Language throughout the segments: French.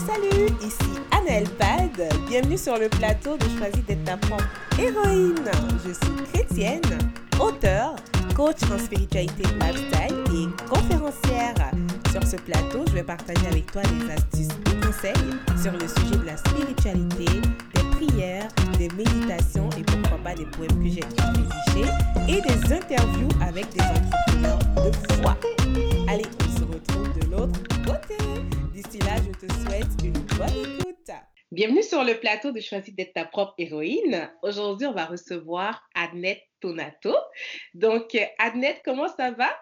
Salut, ici Annelle Pad. Bienvenue sur le plateau de Choisis d'être ta propre héroïne. Je suis chrétienne, auteure, coach en spiritualité lifestyle et conférencière. Sur ce plateau, je vais partager avec toi des astuces et conseils sur le sujet de la spiritualité, des prières, des méditations et pourquoi pas des poèmes que j'ai rédigés et des interviews avec des entrepreneurs de foi. Allez, on se retrouve de l'autre côté. D'ici là, je te souhaite une bonne écoute. Bienvenue sur le plateau de Choisis d'être ta propre héroïne. Aujourd'hui, on va recevoir Annette Tonato. Donc, Annette, comment ça va?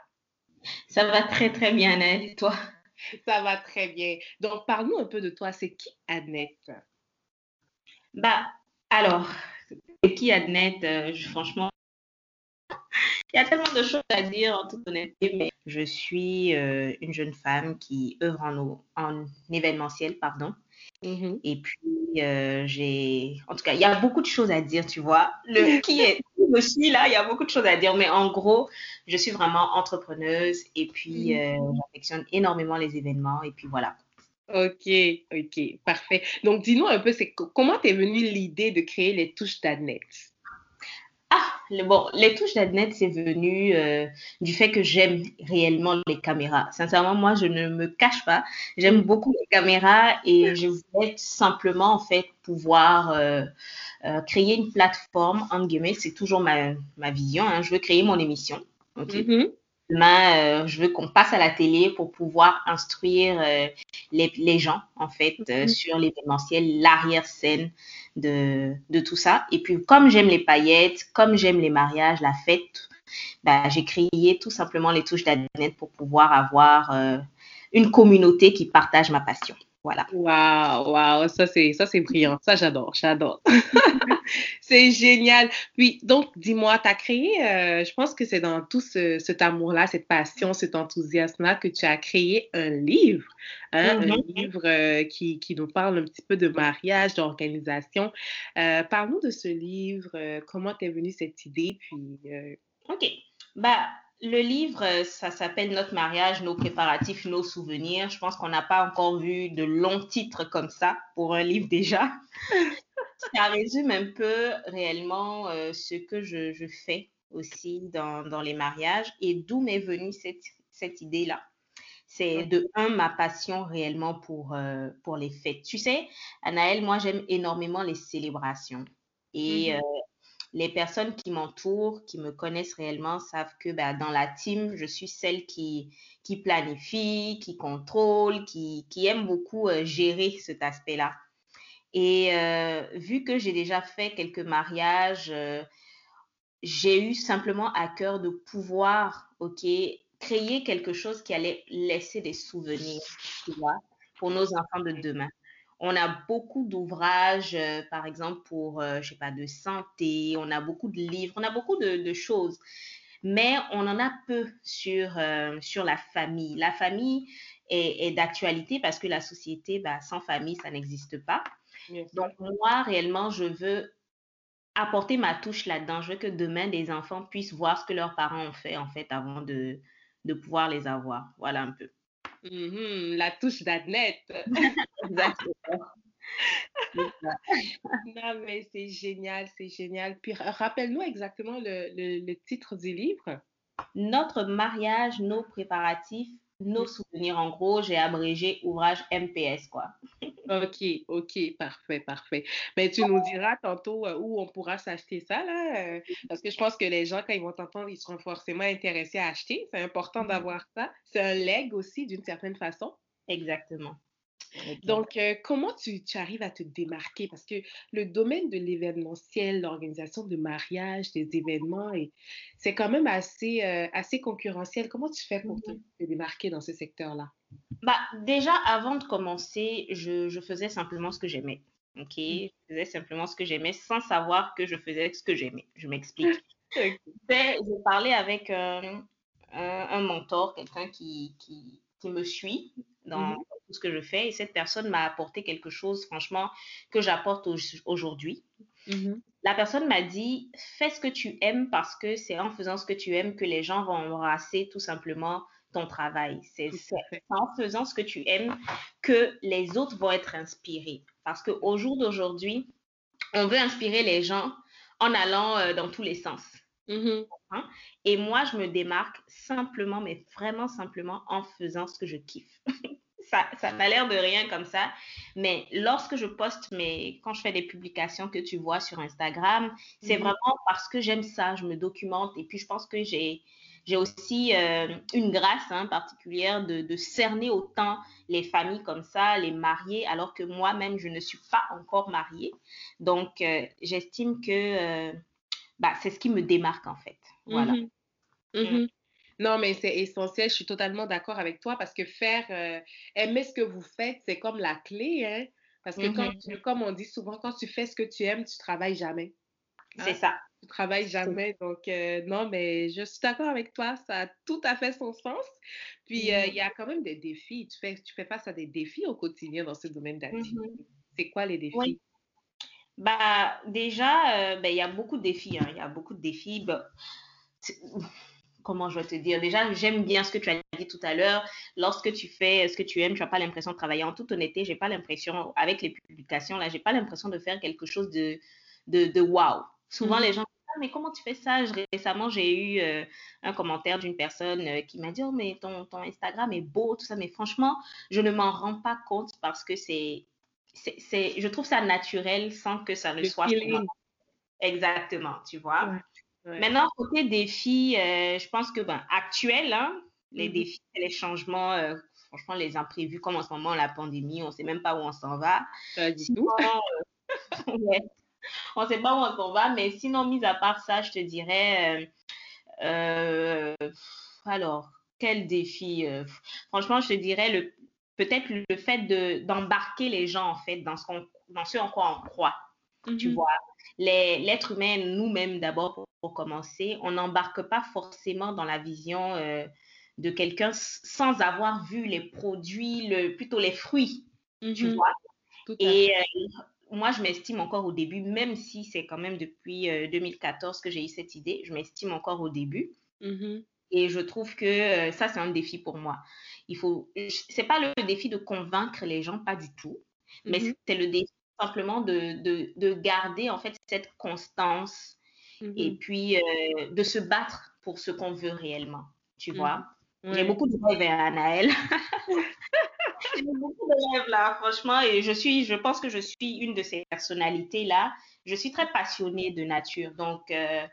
Ça va très, très bien, Annette. Et toi? Ça va très bien. Donc, parle-nous un peu de toi. C'est qui Annette? Bah, alors, c'est qui Annette? Euh, franchement, il y a tellement de choses à dire en toute honnêteté, mais je suis euh, une jeune femme qui œuvre en, en événementiel, pardon. Mm-hmm. Et puis, euh, j'ai. En tout cas, il y a beaucoup de choses à dire, tu vois. Le qui est. Je suis là, il y a beaucoup de choses à dire, mais en gros, je suis vraiment entrepreneuse et puis mm-hmm. euh, j'affectionne énormément les événements et puis voilà. Ok, ok, parfait. Donc, dis-nous un peu, c'est comment t'es venue l'idée de créer les touches d'Annette? Bon, les touches d'Adnet, c'est venu euh, du fait que j'aime réellement les caméras. Sincèrement, moi, je ne me cache pas. J'aime mm. beaucoup les caméras et je voulais simplement, en fait, pouvoir euh, euh, créer une plateforme, en guillemets, c'est toujours ma, ma vision. Hein. Je veux créer mon émission. OK. Mm-hmm. Demain, je veux qu'on passe à la télé pour pouvoir instruire les, les, gens, en fait, mm-hmm. sur l'événementiel, l'arrière-scène, de, de tout ça. Et puis, comme j'aime les paillettes, comme j'aime les mariages, la fête, bah, j'ai créé tout simplement les touches d'Adnet pour pouvoir avoir euh, une communauté qui partage ma passion. Voilà. Waouh, waouh, ça c'est ça c'est brillant. Ça j'adore, j'adore. c'est génial. Puis donc dis-moi, tu as créé euh, je pense que c'est dans tout ce, cet amour-là, cette passion, cet enthousiasme-là que tu as créé un livre, hein, un mm-hmm. livre euh, qui, qui, nous parle un petit peu de mariage, d'organisation. Euh, Parle-nous de ce livre, euh, comment t'es venue cette idée puis OK. Bah le livre, euh, ça s'appelle Notre mariage, nos préparatifs, nos souvenirs. Je pense qu'on n'a pas encore vu de longs titres comme ça pour un livre déjà. ça résume un peu réellement euh, ce que je, fais aussi dans, les mariages et d'où m'est venue cette, idée-là. C'est de un, ma passion réellement pour, euh, pour les fêtes. Tu sais, Anaëlle, moi, j'aime énormément les célébrations. Et mm-hmm les personnes qui m'entourent, qui me connaissent réellement, savent que bah, dans la team, je suis celle qui, planifie, qui contrôle, qui, aime beaucoup euh, gérer cet aspect-là. Et euh, vu que j'ai déjà fait quelques mariages, euh, j'ai eu simplement à cœur de pouvoir, créer quelque chose qui allait laisser des souvenirs, pour nos enfants de demain. On a beaucoup d'ouvrages, euh, par exemple, pour, euh, je sais pas, de santé, on a beaucoup de livres, on a beaucoup de, choses, mais on en a peu sur, euh, sur la famille. La famille est, d'actualité parce que la société, bah, sans famille, ça n'existe pas. Donc, moi, réellement, je veux apporter ma touche là-dedans. Je veux que demain, des enfants puissent voir ce que leurs parents ont fait, en fait, avant de, de pouvoir les avoir. Voilà un peu. Mm-hmm, la touche d'Adnette. Exactement. non, mais c'est génial, c'est génial. Puis rappelle-nous exactement le, le, titre du livre. Notre mariage, nos préparatifs, nos souvenirs. En gros, j'ai abrégé ouvrage MPS, quoi. OK, OK, parfait, parfait. Mais tu nous diras tantôt euh, où on pourra s'acheter ça, là, euh, parce que je pense que les gens, quand ils vont t'entendre, ils seront forcément intéressés à acheter. C'est important d'avoir ça. C'est un leg aussi, d'une certaine façon. Exactement. Donc, euh, comment tu, arrives à te démarquer? Parce que le domaine de l'événementiel, l'organisation de mariage, des événements, c'est quand même assez, euh, assez concurrentiel. Comment tu fais pour te, mmh démarquer dans ce secteur-là? Bah, déjà, avant de commencer, je, faisais simplement ce que j'aimais. OK? Mmh. Je faisais simplement ce que j'aimais sans savoir que je faisais ce que j'aimais. Je m'explique. J'ai parlé avec euh, un, mentor, quelqu'un qui, qui, me suit dans, mmh ce que je fais et cette personne m'a apporté quelque chose, franchement, que j'apporte aujourd'hui. Mm-hmm. La personne m'a dit, fais ce que tu aimes parce que c'est en faisant ce que tu aimes que les gens vont embrasser tout simplement ton travail. C'est en faisant ce que tu aimes que les autres vont être inspirés. Parce qu'au jour d'aujourd'hui, on veut inspirer les gens en allant euh, dans tous les sens. Mhm. Hein? Et moi, je me démarque simplement, mais vraiment simplement en faisant ce que je kiffe. ça, ça n'a l'air de rien comme ça, mais lorsque je poste mes, quand je fais des publications que tu vois sur Instagram, c'est Mhm. vraiment parce que j'aime ça, je me documente et puis je pense que j'ai j'ai aussi euh, une grâce hein, particulière de, de cerner autant les familles comme ça, les mariés, alors que moi-même, je ne suis pas encore mariée. Donc, euh, j'estime que euh, bah, c'est ce qui me démarque en fait. Voilà. Mhm. Mhm. Non, mais c'est essentiel, je suis totalement d'accord avec toi parce que faire, euh, aimer ce que vous faites, c'est comme la clé, hein. Parce que tu- comme on dit souvent, quand tu fais ce que tu aimes, tu travailles jamais. C'est Hein? ça. Tu travailles jamais. Donc, euh, non, mais je suis d'accord avec toi, ça a tout à fait son sens. Puis, euh, il Mhm. y a quand même des défis. Tu fais, tu fais face à des défis au quotidien dans ce domaine d'activité. Mhm. C'est quoi les défis? Oui. Bah, déjà, ben, il y a beaucoup de défis. hein. Il y a beaucoup de défis. Bah, comment je vais te dire? Déjà, j'aime bien ce que tu as dit tout à l'heure. Lorsque tu fais ce que tu aimes, tu n'as pas l'impression de travailler. En toute honnêteté, j'ai pas l'impression, avec les publications, là, j'ai pas l'impression de faire quelque chose de, de, de wow. Souvent, Mhm. les gens disent, ah, mais comment tu fais ça? Je- récemment, j'ai eu euh, un commentaire d'une personne euh, qui m'a dit, oh, mais ton, ton Instagram est beau, tout ça. Mais franchement, je ne m'en rends pas compte parce que c'est, je trouve ça naturel sans que ça ne Le soit exactement, tu vois. Ouais, ouais. Maintenant, côté défis, euh, je pense que, ben, actuel, hein, les Mhm. défis, les changements, euh, franchement, les imprévus, comme en ce moment, la pandémie, on ne sait même pas où on s'en va. Sinon, euh, ouais, on ne sait pas où on s'en va, mais sinon, mis à part ça, je te dirais, alors, quel défi? franchement, je te dirais le, peut-être le fait de, d'embarquer les gens, en fait, dans ce qu'on, dans ce en quoi on croit tu Mhm. vois. L'être humain, nous-mêmes d'abord, pour, pour commencer, on n'embarque pas forcément dans la vision euh, de quelqu'un sans avoir vu les produits, le, plutôt les fruits, tu Mhm. vois? Tout à fait. Et euh, moi, je m'estime encore au début, même si c'est quand même depuis euh, 2014 que j'ai eu cette idée, je m'estime encore au début. Mhm. Et je trouve que euh, ça, c'est un défi pour moi. Il faut, c'est pas le défi de convaincre les gens, pas du tout, mais Mhm. c'est le défi simplement de, de, de garder en fait cette constance et Mhm. puis euh, de se battre pour ce qu'on veut réellement, tu Mhm. vois? J'ai beaucoup de rêves, hein, Anaël. J'ai beaucoup de rêves là, franchement, et je suis, je pense que je suis une de ces personnalités là. Je suis très passionnée de nature, donc euh,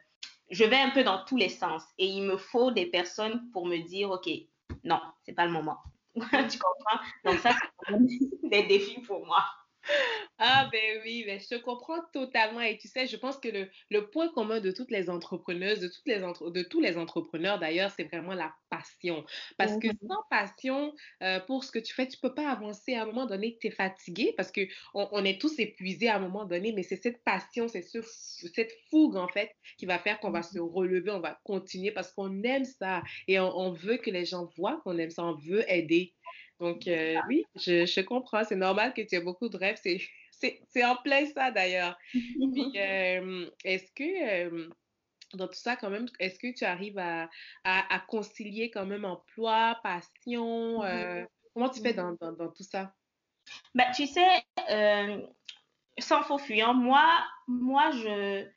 je vais un peu dans tous les sens et il me faut des personnes pour me dire, ok, non, c'est pas le moment. tu comprends? Donc ça, c'est des défis pour moi. Ah ben oui, ben je te comprends totalement et tu sais, je pense que le, le point commun de toutes les entrepreneuses, de toutes les entre- de tous les entrepreneurs d'ailleurs, c'est vraiment la passion. Parce que Mhm. sans passion euh, pour ce que tu fais, tu peux pas avancer à un moment donné, tu es fatigué parce que on, on est tous épuisés à un moment donné, mais c'est cette passion, c'est ce, cette fougue en fait qui va faire qu'on va se relever, on va continuer parce qu'on aime ça et on, on veut que les gens voient qu'on aime ça, on veut aider. Donc, euh, oui, je, je comprends. C'est normal que tu aies beaucoup de rêves. C'est, c'est, c'est en plein ça, d'ailleurs. Puis, euh, est-ce que, euh, dans tout ça, quand même, est-ce que tu arrives à, à, à concilier quand même emploi, passion? euh, comment tu fais dans, dans, dans tout ça? Bah, tu sais, euh, sans faux fuyant, moi, moi je,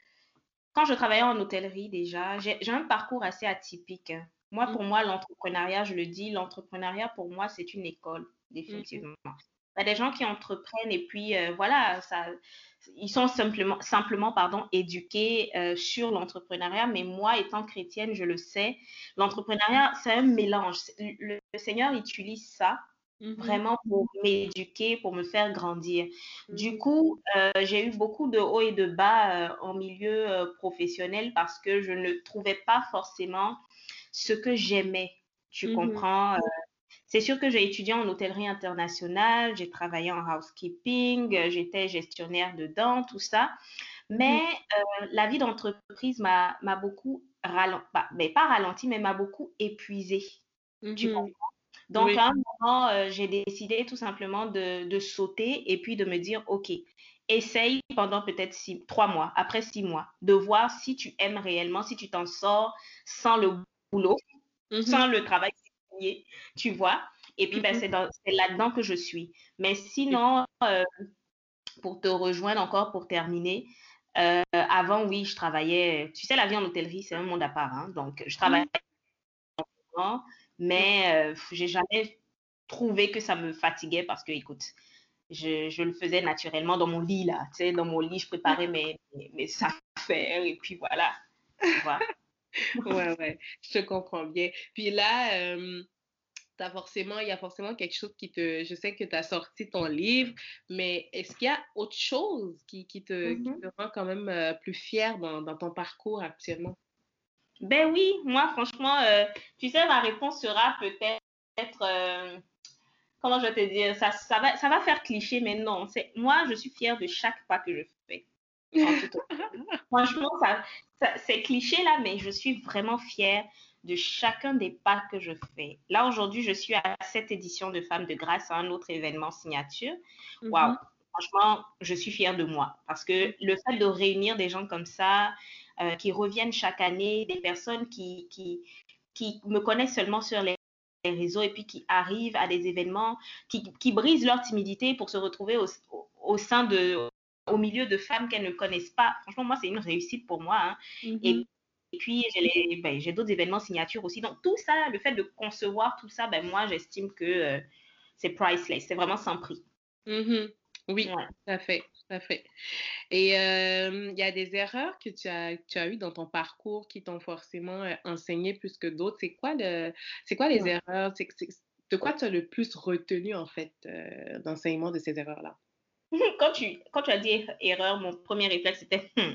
quand je travaillais en hôtellerie déjà, j'ai j'ai un parcours assez atypique. hein. Moi, pour Mhm, moi, l'entrepreneuriat, je le dis, l'entrepreneuriat, pour moi, c'est une école, mhm, définitivement. Il y a des gens qui entreprennent et puis, euh, voilà, ça, ils sont simplement, simplement pardon, éduqués euh, sur l'entrepreneuriat, mais moi, étant chrétienne, je le sais, l'entrepreneuriat, c'est un mélange. Le Seigneur utilise ça mhm, vraiment pour m'éduquer, pour me faire grandir. Du mhm, coup, euh, j'ai eu beaucoup de hauts et de bas euh, en milieu euh, professionnel parce que je ne trouvais pas forcément ce que j'aimais. Tu mhm, comprends? C'est sûr que j'ai étudié en hôtellerie internationale, j'ai travaillé en housekeeping, j'étais gestionnaire dedans, tout ça. Mais la vie d'entreprise m'a beaucoup ralenti, mais pas ralenti, mais m'a beaucoup épuisée. Tu comprends? Donc, Oui. à un moment, euh, j'ai décidé tout simplement de, de sauter et puis de me dire, OK, essaye pendant peut-être six, trois mois, après six mois, de voir si tu aimes réellement, si tu t'en sors sans le boulot, Mhm, sans le travail signé, tu vois? Et puis, ben, mm-hmm. c'est là-dedans que je suis. Mais sinon, euh, pour te rejoindre encore, pour terminer, euh, avant, oui, je travaillais. Tu sais, la vie en hôtellerie, c'est un monde à part. Hein, donc, je travaillais. Mm-hmm. Mais je j'ai jamais trouvé que ça me fatiguait parce que, écoute, je, je, le faisais naturellement dans mon lit, là. Tu sais, dans mon lit, je préparais mes, mes, mes affaires et puis voilà. ouais, ouais, je te comprends bien. Puis là, euh, as forcément, il y a forcément quelque chose qui te. Je sais que tu as sorti ton livre, mais est-ce qu'il y a autre chose qui, qui, te, mm-hmm. te, rend quand même euh, plus fière dans, dans, ton parcours actuellement? Ben oui, moi, franchement, euh, tu sais, ma réponse sera peut-être. Euh, comment je vais te dire ça, ça, va, ça va faire cliché, mais non. Moi, je suis fière de chaque pas que je fais. Franchement, ça, c'est cliché là, mais je suis vraiment fière de chacun des pas que je fais. Là, aujourd'hui, je suis à cette édition de Femmes de Grâce, à un autre événement signature. Mhm. Waouh! Franchement, je suis fière de moi parce que le fait de réunir des gens comme ça, euh, qui reviennent chaque année, des personnes qui, qui, qui me connaissent seulement sur les réseaux et puis qui arrivent à des événements, qui, qui brisent leur timidité pour se retrouver au, au sein de, au milieu de femmes qu'elles ne connaissent pas. Franchement, moi, c'est une réussite pour moi. Hein. et, puis, ben, j'ai d'autres événements signatures aussi. Donc, tout ça, le fait de concevoir tout ça, ben, moi, j'estime que euh, c'est priceless. C'est vraiment sans prix. Mm-hmm. Oui, tout à fait, tout à fait. Et euh, il y a des erreurs que tu as, tu as eues dans ton parcours qui t'ont forcément euh, enseigné plus que d'autres? C'est quoi, le, c'est quoi les erreurs? de quoi tu as le plus retenu, en fait, d'enseignement de ces erreurs-là? quand, tu, quand tu as dit erreur, mon premier réflexe c'était hmm.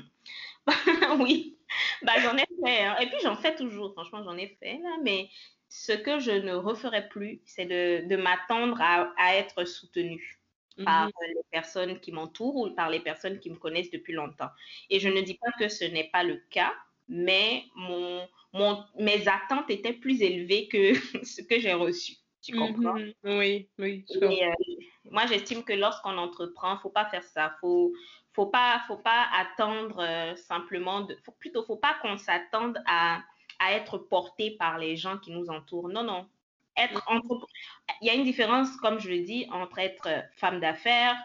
oui, bah, j'en ai fait. Hein. Et puis j'en fais toujours, franchement, j'en ai fait. Là, mais ce que je ne referai plus, c'est de, de m'attendre à, à, être soutenue par mm-hmm. les personnes qui m'entourent ou par les personnes qui me connaissent depuis longtemps. Et je ne dis pas que ce n'est pas le cas, mais mon, mon, mes attentes étaient plus élevées que ce que j'ai reçu. Tu comprends? Mm-hmm. Oui, oui. Euh, moi, j'estime que lorsqu'on entreprend, faut pas faire ça. Faut, faut pas, faut pas attendre euh, simplement de, faut, plutôt, faut pas qu'on s'attende à, à être porté par les gens qui nous entourent. Non, non. Être mm-hmm. Il y a une différence, comme je le dis, entre être femme d'affaires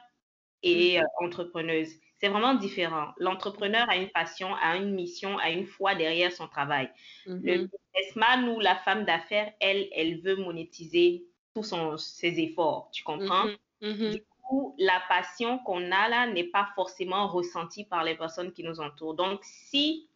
et mm-hmm. euh, entrepreneuse. C'est vraiment différent. L'entrepreneur a une passion, a une mission, a une foi derrière son travail. Le businessman ou la femme d'affaires, elle, elle veut monétiser tous ses efforts. Tu comprends? Du coup, la passion qu'on a là n'est pas forcément ressentie par les personnes qui nous entourent. Donc, si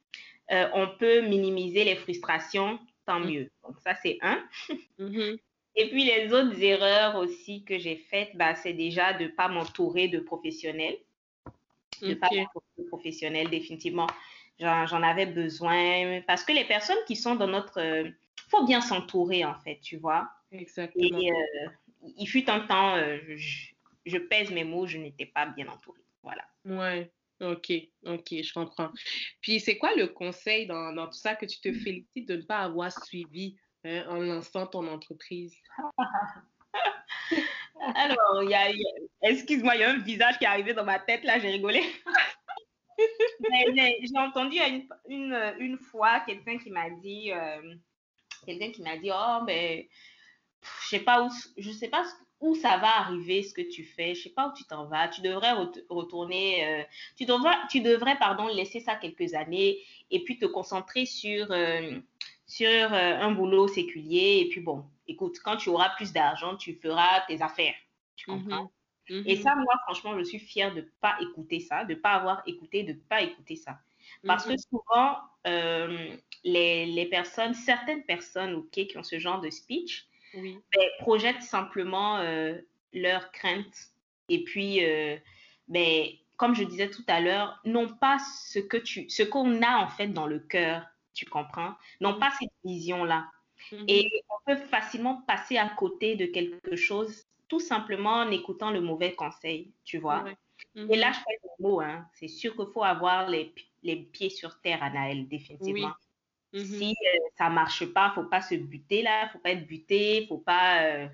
euh, on peut minimiser les frustrations, tant mieux. Donc, ça, c'est un. Et puis, les autres erreurs aussi que j'ai faites, bah, c'est déjà de ne pas m'entourer de professionnels. De ne pas m'entourer de professionnels, définitivement. J'en avais besoin. Parce que les personnes qui sont dans notre... Il euh, faut bien s'entourer, en fait, tu vois. Exactement. Et, euh, il fut un temps, euh, je, pèse mes mots, je n'étais pas bien entourée. Voilà. Ouais. Ok, ok, je comprends. Puis, c'est quoi le conseil dans, dans, tout ça que tu te félicites de ne pas avoir suivi hein, en lançant ton entreprise? Alors, y a, excuse-moi, il y a un visage qui est arrivé dans ma tête, là, j'ai rigolé. j'ai entendu une, une, une fois quelqu'un qui m'a dit, euh, quelqu'un qui m'a dit, oh, mais je sais pas où, je sais pas où ça va arriver ce que tu fais, je sais pas où tu t'en vas, tu devrais retourner, euh, tu devrais, tu devrais pardon laisser ça quelques années et puis te concentrer sur euh, sur euh, un boulot séculier et puis bon, écoute, quand tu auras plus d'argent, tu feras tes affaires, tu mm-hmm. comprends? Et mm-hmm. ça, moi, franchement, je suis fière de pas écouter ça, de pas avoir écouté, de pas écouter ça. Parce que mm-hmm. souvent, les, les, personnes, certaines personnes, ok, qui ont ce genre de speech, oui. ben, projettent simplement euh, leurs craintes. Et puis, euh, ben, comme je disais tout à l'heure, non pas ce que tu, ce qu'on a en fait dans le cœur, tu comprends, non pas cette vision-là. Mm-hmm. Et on peut facilement passer à côté de quelque chose tout simplement en écoutant le mauvais conseil, tu vois? Et là, mm-hmm. je fais le mot, hein. c'est sûr qu'il faut avoir les, les, pieds sur terre, Anaël, définitivement. Mm-hmm. Si euh, ça marche pas, faut pas se buter là, faut pas être buté, faut pas. Euh,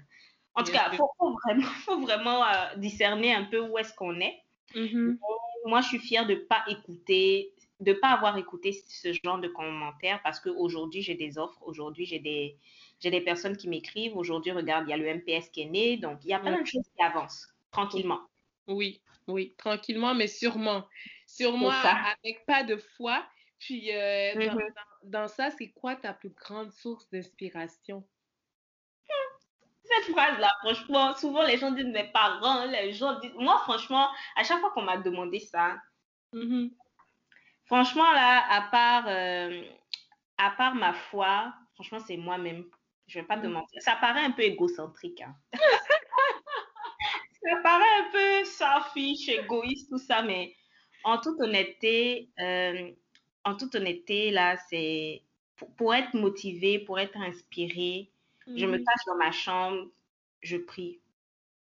en tout cas, faut, faut vraiment, faut vraiment euh, discerner un peu où est-ce qu'on est. Mm-hmm. Moi, je suis fière de pas écouter, de pas avoir écouté ce genre de commentaires parce qu'aujourd'hui j'ai des offres, aujourd'hui j'ai des, j'ai des personnes qui m'écrivent. Aujourd'hui, regarde, il y a le MPS qui est né. Donc, il y a plein de choses qui avancent tranquillement. Oui, oui, tranquillement, mais sûrement. Sûrement avec pas de foi. Puis, euh, mm-hmm. dans, ça, c'est quoi ta plus grande source d'inspiration? Cette phrase-là, franchement, souvent les gens disent mes parents, les gens disent. Moi, franchement, à chaque fois qu'on m'a demandé ça, mm-hmm. franchement, là, à part, euh, à part ma foi, franchement, c'est moi-même. Je vais pas te mm-hmm. mentir. Ça paraît un peu égocentrique. Hein. ça paraît un peu selfish, égoïste, tout ça, mais en toute honnêteté, euh, en toute honnêteté, là, c'est pour, être motivé, pour être inspiré, je me cache dans ma chambre, je prie.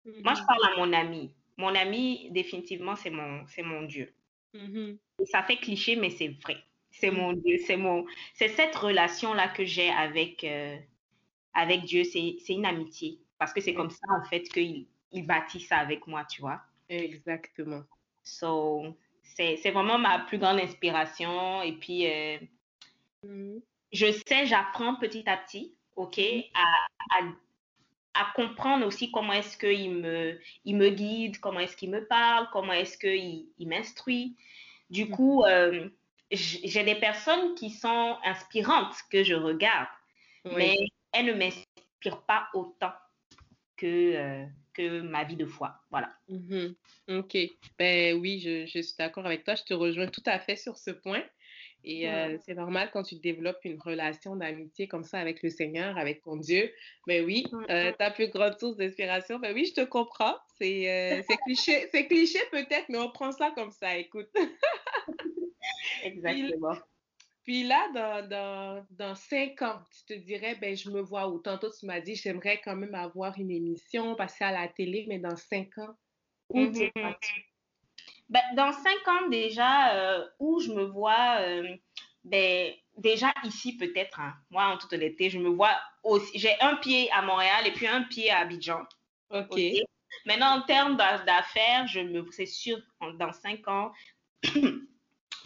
Moi, je parle à mon ami. Mon ami, définitivement, c'est mon, c'est mon Dieu. Mm-hmm. Ça fait cliché, mais c'est vrai. C'est mon Dieu, c'est mon, c'est cette relation-là que j'ai avec, euh, avec Dieu. C'est, c'est une amitié. Parce que c'est comme ça, en fait, qu'il il bâtit ça avec moi, tu vois. Exactement. So, c'est vraiment ma plus grande inspiration. Et puis, euh, mm-hmm. je sais, j'apprends petit à petit, OK, mm-hmm. à, à, comprendre aussi comment est-ce qu'il me, il me guide, comment est-ce qu'il me parle, comment est-ce qu'il il, m'instruit. Du mm-hmm. coup, euh, j'ai des personnes qui sont inspirantes que je regarde, mais elles ne m'inspirent pas autant que, euh, que ma vie de foi. Voilà. Mhm. OK. Ben oui, je, je suis d'accord avec toi. Je te rejoins tout à fait sur ce point. Et euh, c'est normal quand tu développes une relation d'amitié comme ça avec le Seigneur, avec ton Dieu. Ben oui, euh, ta plus grande source d'inspiration, ben oui, je te comprends. C'est cliché, c'est cliché peut-être, mais on prend ça comme ça, écoute. Exactement. Puis là, dans, dans, dans, cinq ans, tu te dirais, ben, je me vois où? Tantôt, tu m'as dit, j'aimerais quand même avoir une émission, passer à la télé, mais dans cinq ans, où mm-hmm. ben, Dans cinq ans, déjà, euh, où je me vois, euh, ben, déjà ici peut-être. Hein. Moi, en toute honnêteté, je me vois aussi. J'ai un pied à Montréal et puis un pied à Abidjan. OK. Maintenant, en termes d'affaires, je me, c'est sûr, dans cinq ans,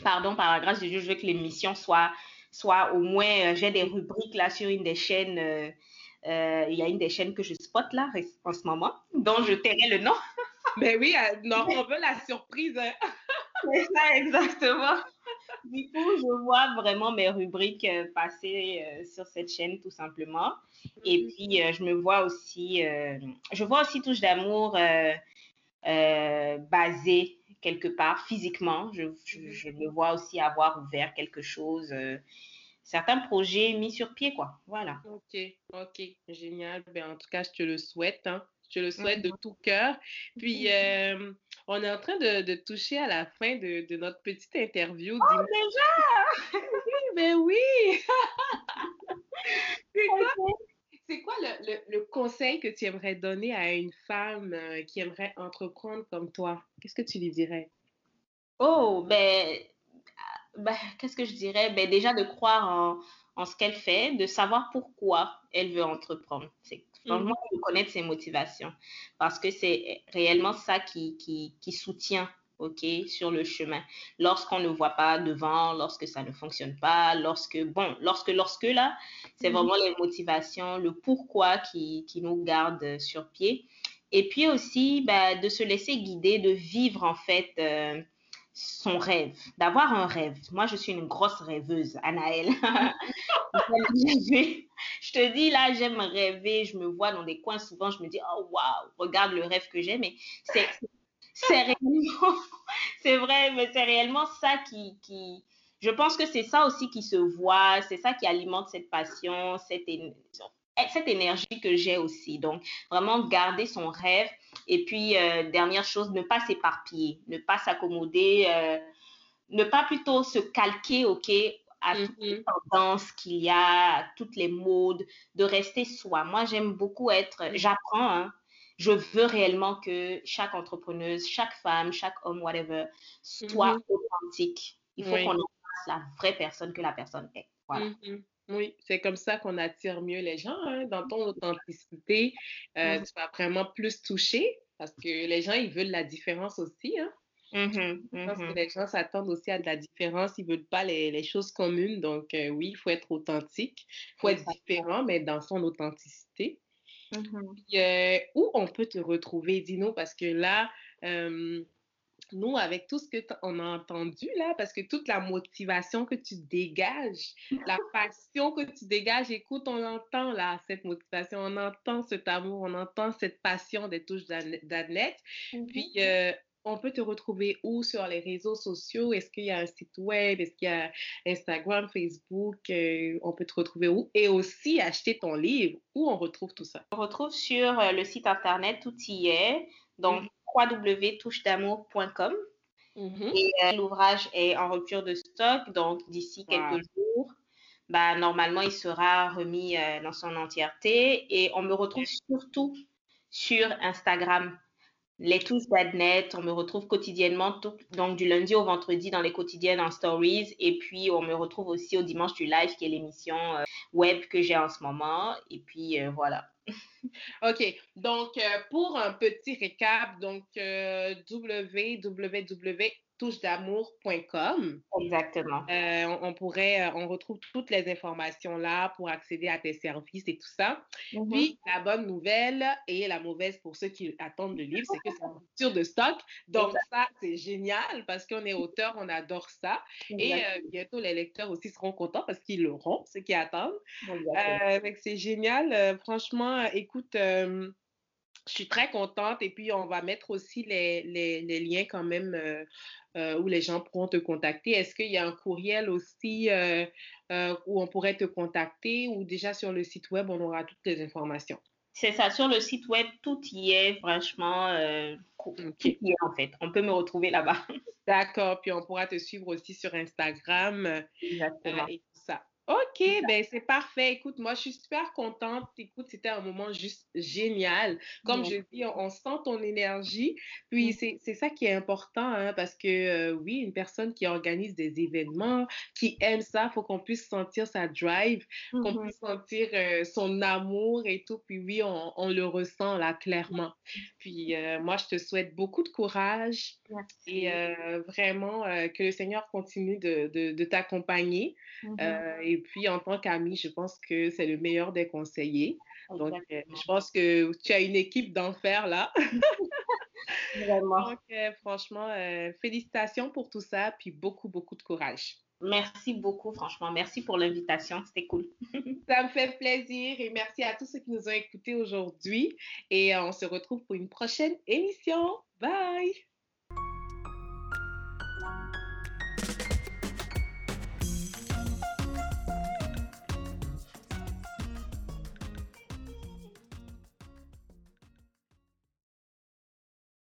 pardon, par la grâce de Dieu, je veux que l'émission soit, soit au moins, euh, j'ai des rubriques là sur une des chaînes. Euh, euh, il y a une des chaînes que je spot là en ce moment, dont je tairai le nom. Mais oui, non, on veut la surprise. Hein. C'est ça, exactement. Du coup, je vois vraiment mes rubriques passer sur cette chaîne tout simplement. Et mhm. puis, je me vois aussi, je vois aussi Touche d'amour basé quelque part physiquement. Je, je, me vois aussi avoir ouvert quelque chose, euh, certains projets mis sur pied, quoi. Voilà. Ok, ok, génial. Ben, en tout cas, je te le souhaite. Hein. Je te le souhaite de tout cœur. Puis, euh, on est en train de, de, toucher à la fin de, de notre petite interview. Oh, déjà! oui, ben oui! C'est quoi le, le, conseil que tu aimerais donner à une femme euh, qui aimerait entreprendre comme toi? Qu'est-ce que tu lui dirais? Oh, ben, ben qu'est-ce que je dirais? Ben, déjà de croire en, en ce qu'elle fait, de savoir pourquoi elle veut entreprendre. C'est vraiment mm-hmm. de connaître ses motivations. Parce que c'est réellement ça qui, qui, qui soutient OK, sur le chemin. Lorsqu'on ne voit pas devant, lorsque ça ne fonctionne pas, lorsque, bon, lorsque, lorsque là, c'est mhm. vraiment les motivations, le pourquoi qui, qui nous garde sur pied. Et puis aussi, bah, de se laisser guider, de vivre en fait euh, son rêve, d'avoir un rêve. Moi, je suis une grosse rêveuse, Anaëlle. je te dis, là, j'aime rêver, je me vois dans des coins, souvent, je me dis, oh, waouh, regarde le rêve que j'ai, mais c'est c'est réellement, c'est vrai, mais c'est réellement ça qui, qui, je pense que c'est ça aussi qui se voit, c'est ça qui alimente cette passion, cette, cette énergie que j'ai aussi. Donc, vraiment garder son rêve. Et puis, euh, dernière chose, ne pas s'éparpiller, ne pas s'accommoder, euh, ne pas plutôt se calquer, OK, à toutes les mm-hmm. tendances qu'il y a, à toutes les modes, de rester soi. Moi, j'aime beaucoup être, j'apprends, hein, je veux réellement que chaque entrepreneuse, chaque femme, chaque homme, whatever, soit mhm. authentique. Il faut qu'on fasse la vraie personne que la personne est. Voilà. Mhm. Oui, c'est comme ça qu'on attire mieux les gens. Hein. Dans ton authenticité, euh, tu vas vraiment plus toucher parce que les gens, ils veulent la différence aussi. Hein. Je pense que les gens s'attendent aussi à de la différence. Ils ne veulent pas les, les, choses communes. Donc, euh, oui, il faut être authentique. Il faut être différent, mais dans son authenticité. Mm-hmm. Euh, où on peut te retrouver, dis-nous, parce que là, euh, nous, avec tout ce que on a entendu là, parce que toute la motivation que tu dégages, la passion que tu dégages, écoute, on entend là cette motivation, on entend cet amour, on entend cette passion des touches d'Adnet. Puis, on peut te retrouver où sur les réseaux sociaux? Est-ce qu'il y a un site web? Est-ce qu'il y a Instagram, Facebook? Euh, on peut te retrouver où? Et aussi acheter ton livre. Où on retrouve tout ça? On retrouve sur euh, le site internet, tout y est. Donc, www.touchedamour.com. Mm-hmm. Et euh, l'ouvrage est en rupture de stock. Donc, d'ici quelques jours, bah, normalement, il sera remis dans son entièreté. Et on me retrouve surtout sur Instagram les touches d'Adnet. On me retrouve quotidiennement, donc du lundi au vendredi dans les quotidiennes en stories. Et puis, on me retrouve aussi au dimanche du live, qui est l'émission euh, web que j'ai en ce moment. Et puis, euh, voilà. OK. Donc, euh, pour un petit récap, donc, www touchedamour.com. Exactement. Euh, on, pourrait, euh, on retrouve toutes les informations là pour accéder à tes services et tout ça. Mm-hmm. Puis, la bonne nouvelle et la mauvaise pour ceux qui attendent le livre, c'est que c'est en rupture de stock. Donc, ça, c'est génial parce qu'on est auteur, on adore ça. Et euh, bientôt, les lecteurs aussi seront contents parce qu'ils l'auront, ceux qui attendent. c'est génial. franchement, écoute, je suis très contente et puis on va mettre aussi les, les, liens quand même euh, euh, où les gens pourront te contacter. Est-ce qu'il y a un courriel aussi euh, où on pourrait te contacter ou déjà sur le site web on aura toutes les informations? C'est ça, sur le site web, tout y est, franchement, tout y est en fait. On peut me retrouver là-bas. D'accord, puis on pourra te suivre aussi sur Instagram. Exactement. OK, ben c'est parfait. Écoute, moi, je suis super contente. Écoute, c'était un moment juste génial. Comme je dis, on, sent ton énergie. Puis, mmh. c'est ça qui est important, hein, parce que, euh, oui, une personne qui organise des événements, qui aime ça, il faut qu'on puisse sentir sa drive, qu'on mmh puisse sentir euh, son amour et tout. Puis, oui, on, le ressent là, clairement. Puis, euh, moi, je te souhaite beaucoup de courage et vraiment que le Seigneur continue de, de, t'accompagner. Mmh et puis, en tant qu'ami, je pense que c'est le meilleur des conseillers. Donc, euh, je pense que tu as une équipe d'enfer là. Vraiment. Donc, euh, franchement, euh, félicitations pour tout ça, puis beaucoup, beaucoup de courage. Merci beaucoup, franchement. Merci pour l'invitation. C'était cool. ça me fait plaisir et merci à tous ceux qui nous ont écoutés aujourd'hui. Et on se retrouve pour une prochaine émission. Bye!